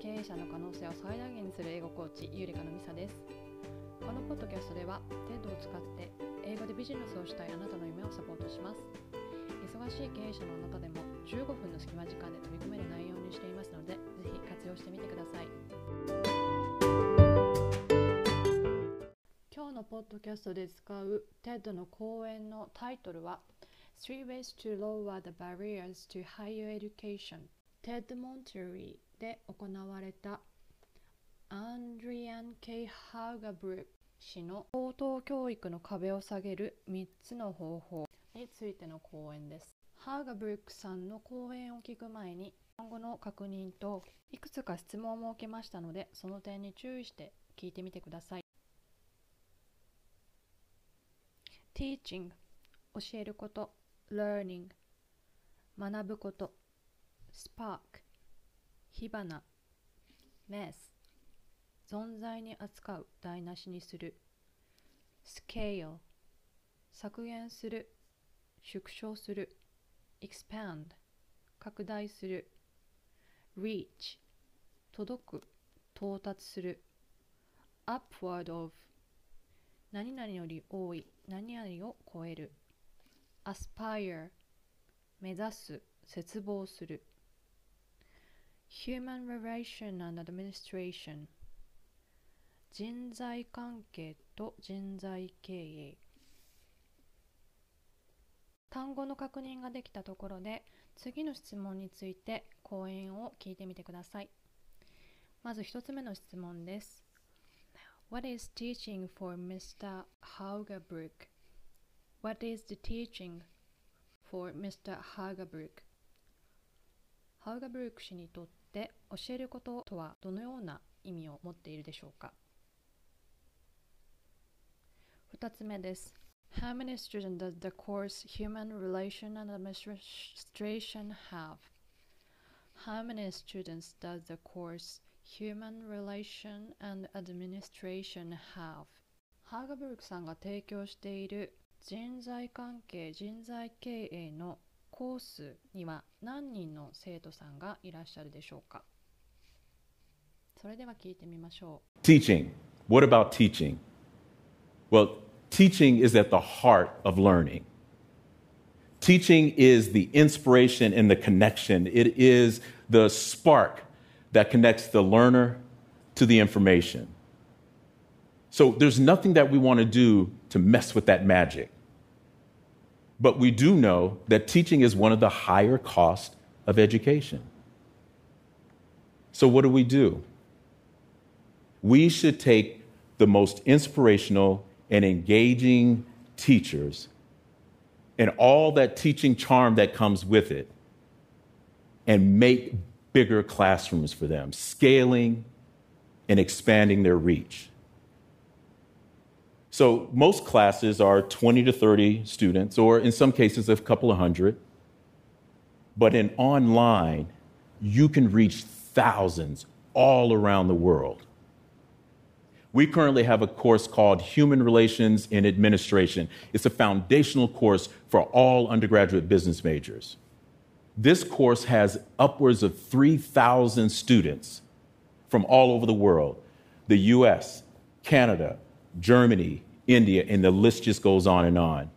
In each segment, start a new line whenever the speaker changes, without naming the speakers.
経営者の可能性を最大限にする英語コーチゆりかのみさです。このポッドキャストでは TED を使って英語でビジネスをしたいあなたの夢をサポートします。忙しい経営者のあなたでも15分の隙間時間で取り組める内容にしていますのでぜひ活用してみてください。今日のポッドキャストで使う TED の講演のタイトルは Three Ways to Lower the Barriers to Higher Education TED モントレー。で行われたエイドリアン・ケイ・ハーガブルック氏の高等教育の壁を下げる3つの方法についての講演です。ハーガブルックさんの講演を聞く前に今後の確認といくつか質問を設けましたのでその点に注意して聞いてみてください。Teaching 教えること Learning 学ぶこと spark 火花 mess 存在に扱う台無しにする。scale 削減する。縮小する。expand 拡大する。reach 届く。到達する。upward of 何々より多い。何々を超える。aspire 目指す。絶望する。Human Relation and Administration 人材関係と人材経営単語の確認ができたところで次の質問について講演を聞いてみてくださいまず一つ目の質問です What is teaching for Mr. Haugabrook? What is the teaching for Mr. Haugabrook? ハウガブルク氏にとっして教えることとはどのような意味を持っているでしょうか2つ目です。How many students does the course Human Relation and Administration have? How many students does the course Human Relation and Administration have? ハーガブルクさんが提供している人材関係人材経営のコースには何人の生徒さんがいらっしゃるでしょうかそれでは聞いてみましょう。
Teaching. What about teaching? Well, teaching is at the heart of learning. Teaching is the inspiration and the connection. It is the spark that connects the learner to the information. So there's nothing that we want to do to mess with that magic. But we do know that teaching is one of the higher costs of education. So, what do we do? We should take the most inspirational and engaging teachers and all that teaching charm that comes with it and make bigger classrooms for them, scaling and expanding their reach. So most classes are 20 to 30 students, or in some cases, a couple of hundred. But in online, you can reach thousands all around the world. We currently have a course called Human Relations in Administration. It's a foundational course for all undergraduate business majors. This course has upwards of 3,000 students from all over the world the US, Canada, Germany, India, and the list just goes on and on.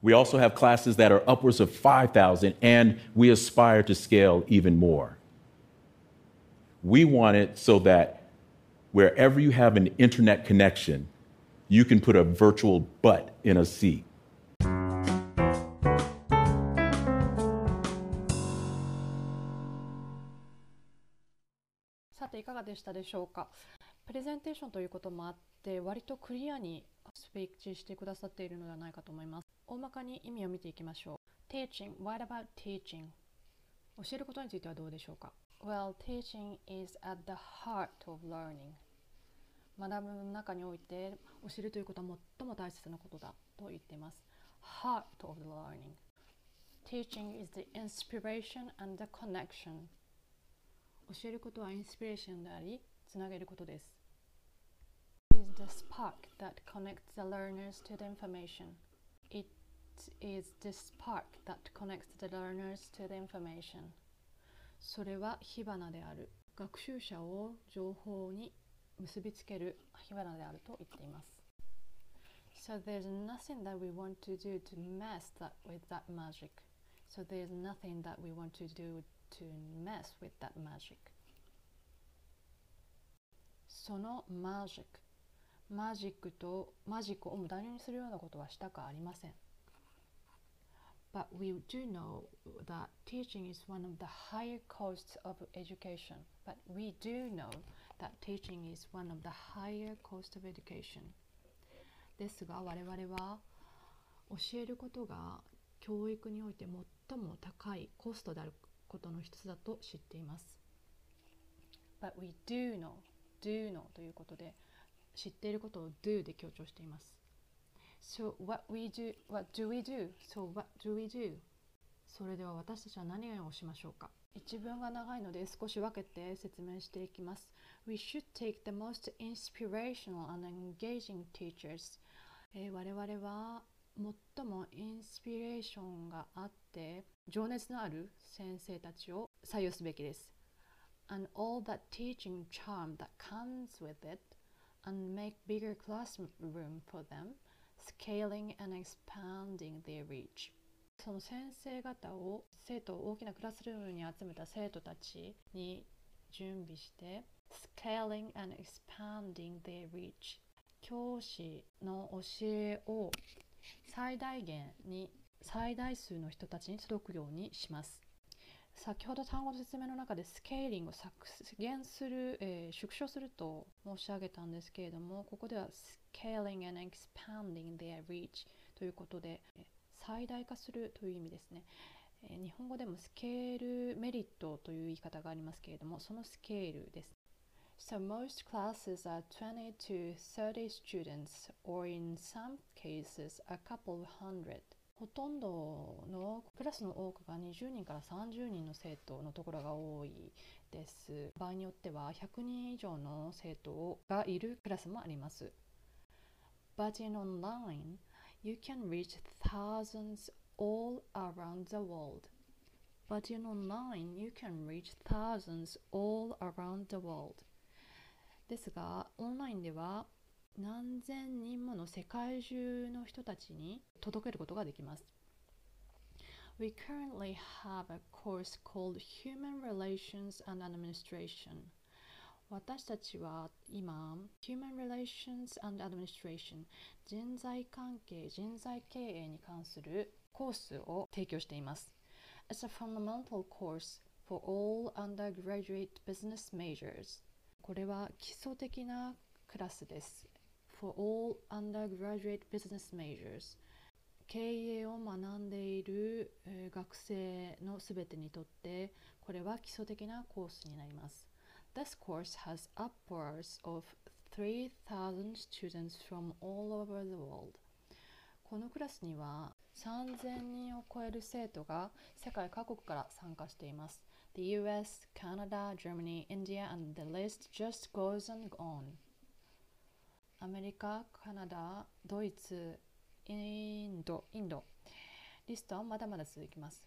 We also have classes that are upwards of 5,000, and we aspire to scale even more. We want it so that wherever you have an internet connection, you can put a virtual butt in a seat.
プレゼンテーションということもあって割とクリアにスピーチしてくださっているのではないかと思います。大まかに意味を見ていきましょう。Teaching. What about teaching? 教えることについてはどうでしょうか？Well, teaching is at the heart of learning. 学ぶの中において教えるということは最も大切なことだと言っています。Heart of learning. Teaching is the inspiration and the connection. 教えることはインスピレーションでありつなげることです。the spark that connects the learners to the information. It is the spark that connects the learners to the information. それは火花である。 学習者を情報に結びつける火花であると言っています。So there's nothing that we want to do to mess that with that magic. So there's nothing that we want to do to mess with that magic. そのマジック、 マジックとマジックを無駄にするようなことはしたくありません。But we do know that teaching is one of the higher costs of education. But we do know that teaching is one of the higher cost of education. ですが我々は教えることが教育において最も高いコストであることの一つだと知っています。But we do know, do know ということで知っていることを do で強調しています。So what we do, what do we do? So what do we do? それでは私たちは何をしましょうか一文が長いので少し分けて説明していきます。We should take the most inspirational and engaging teachers えー、我々は最もインスピレーションがあって情熱のある先生たちを採用すべきです。And all that teaching charm that comes with it and make bigger classroom for them, scaling and expanding their reach. その先生方を生徒を大きなクラスルームに集めた生徒たちに準備して scaling and expanding their reach 教師の教えを最大限に最大数の人たちに届くようにします。先ほど単語の説明の中でスケーリングを削減する、えー、縮小すると申し上げたんですけれどもここでは scaling and expanding their reach ということで最大化するという意味ですね、えー、日本語でもスケールメリットという言い方がありますけれどもそのスケールです So most classes are 20 to 30 students, or in some cases a couple hundred. ほとんどのクラスの多くが20人から30人の生徒のところが多いです。場合によっては100人以上の生徒がいるクラスもあります。But in online, you can reach thousands all around the world. But in online, you can reach thousands all around the world. ですがオンラインでは何千人もの世界中の人たちに届けることができます。We currently have a course called Human Relations and Administration. 私たちは今、Human Relations and Administration 人材関係、人材経営に関するコースを提供しています。It's a fundamental course for all undergraduate business majors. これは基礎的なクラスです。For all undergraduate business majors 経営を学んでいる学生のすべてにとってこれは基礎的なコースになります。This course has upwards of 3,000 students from all over the world. このクラスには3000人を超える生徒が世界各国から参加しています。the US, Canada, Germany, India, and the list just goes and on アメリカ、カナダ、ドイツ、インド、インド。リストはまだまだ続きます。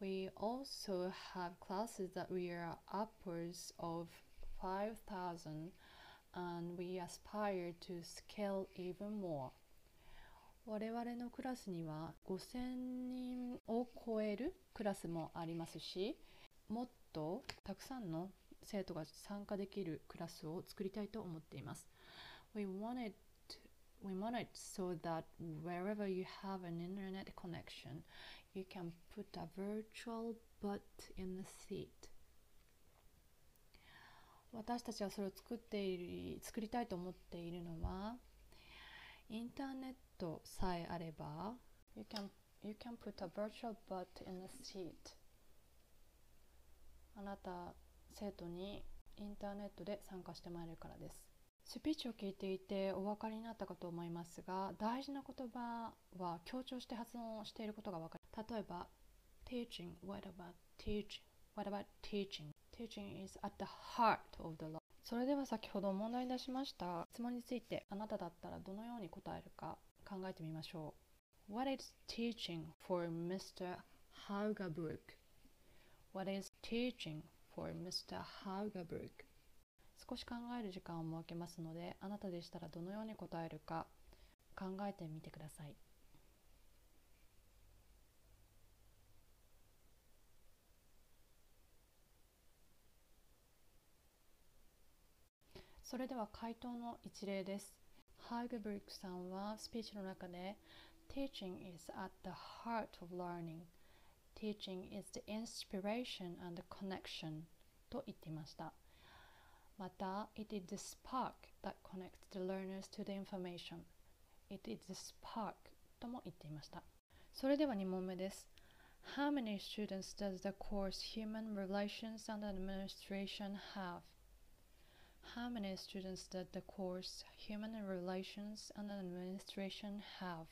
We also have classes that we are upwards of 5,000 and we aspire to scale even more. 我々のクラスには5000人を超えるクラスもありますし、もっとたくさんの生徒が参加できるクラスを作りたいと思っています。We wanted we want it so that wherever you have an internet connection, you can put a virtual butt in the seat. 私たちはそれを作っている作りたいと思っているのはインターネットさえあれば you can, you can put a virtual butt in the seat あなた生徒にインターネットで参加してもらえるからですスピーチを聞いていてお分かりになったかと思いますが大事な言葉は強調して発音していることが分かる例えば teaching what about teaching what about teaching teaching is at the heart of the law それでは先ほど問題に出しました質問についてあなただったらどのように答えるか考えてみましょう What is teaching for Mr. Haugabrook? What is teaching for Mr. Hageberg 少し考える時間を設けますのであなたでしたらどのように答えるか考えてみてください。それでは回答の一例です。ハーゲブリックさんはスピーチの中で Teaching is at the heart of learning. Teaching is the inspiration and the connection と言っていました。また It is the spark that connects the learners to the information It is the spark とも言っていましたそれでは2問目です How many students does the course Human Relations and Administration have? How many students does the course Human Relations and Administration have?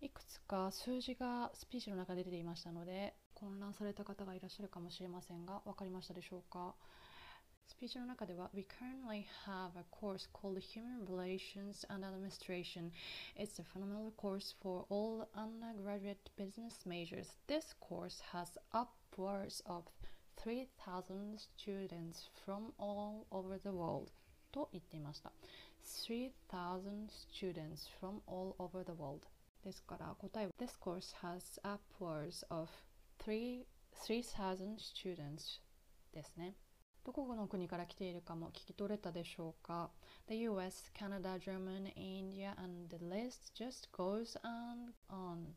いくつか数字がスピーチの中で出ていましたので混乱された方がいらっしゃるかもしれませんが分かりましたでしょうか スピーチの中では We currently have a course called Human Relations and Administration. It's a phenomenal course for all undergraduate business majors. This course has upwards of 3,000 students from all over the world. と言っていました。3,000 students from all over the world. ですから答えは This course has upwards of 3,000 students ですね。 どこの国から来ているかも聞き取れたでしょうか ?The US, Canada, German, India and the list just goes on on.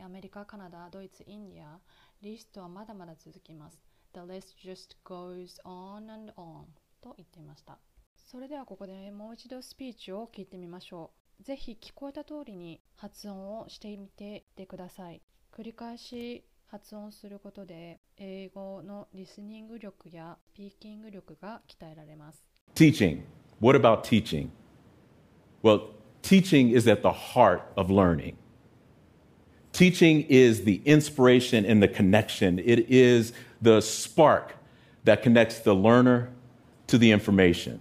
アメリカ、カナダ、ドイツ、インディアリストはまだまだ続きます。The list just goes on and on と言っていました。それではここでもう一度スピーチを聞いてみましょう。ぜひ聞こえた通りに発音をしてみてください。繰り返し発音することで英語のリスニング力やスピーキング力が鍛えられます
Teaching. What about teaching? Well, teaching is at the heart of learning. Teaching is the inspiration and the connection. It is the spark that connects the learner to the information.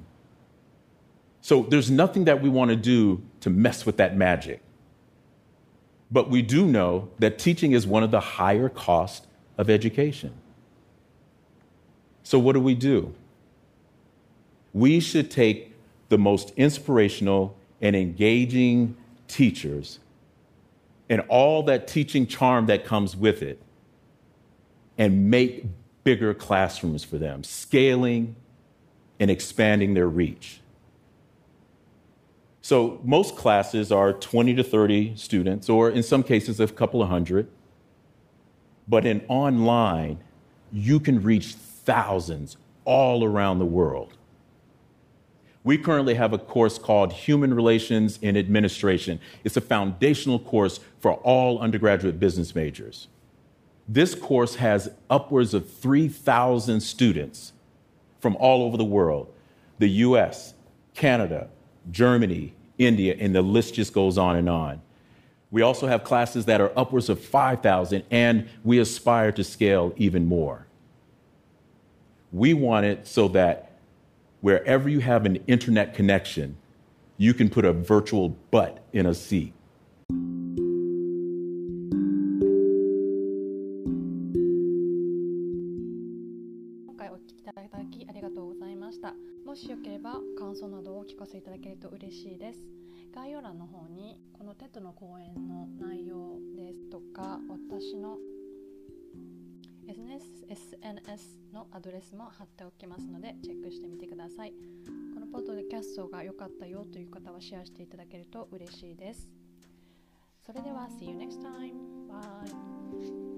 So there's nothing that we want to do to mess with that magic. But we do know that teaching is one of the higher costs of education. So what do we do? We should take the most inspirational and engaging teachers and all that teaching charm that comes with it and make bigger classrooms for them, scaling and expanding their reach. So, most classes are 20 to 30 students, or in some cases, a couple of hundred. But in online, you can reach thousands all around the world. We currently have a course called Human Relations in Administration. It's a foundational course for all undergraduate business majors. This course has upwards of 3,000 students from all over the world the US, Canada, Germany, India, and the list just goes on and on. We also have classes that are upwards of 5,000, and we aspire to scale even more. We want it so that wherever you have an internet connection, you can put a virtual butt in a seat.
聞かせいただけると嬉しいです。概要欄の方にこの TED の講演の内容ですとか私の SNS, SNS のアドレスも貼っておきますのでチェックしてみてください。このポッドキャストが良かったよという方はシェアしていただけると嬉しいです。それでは See you next time! by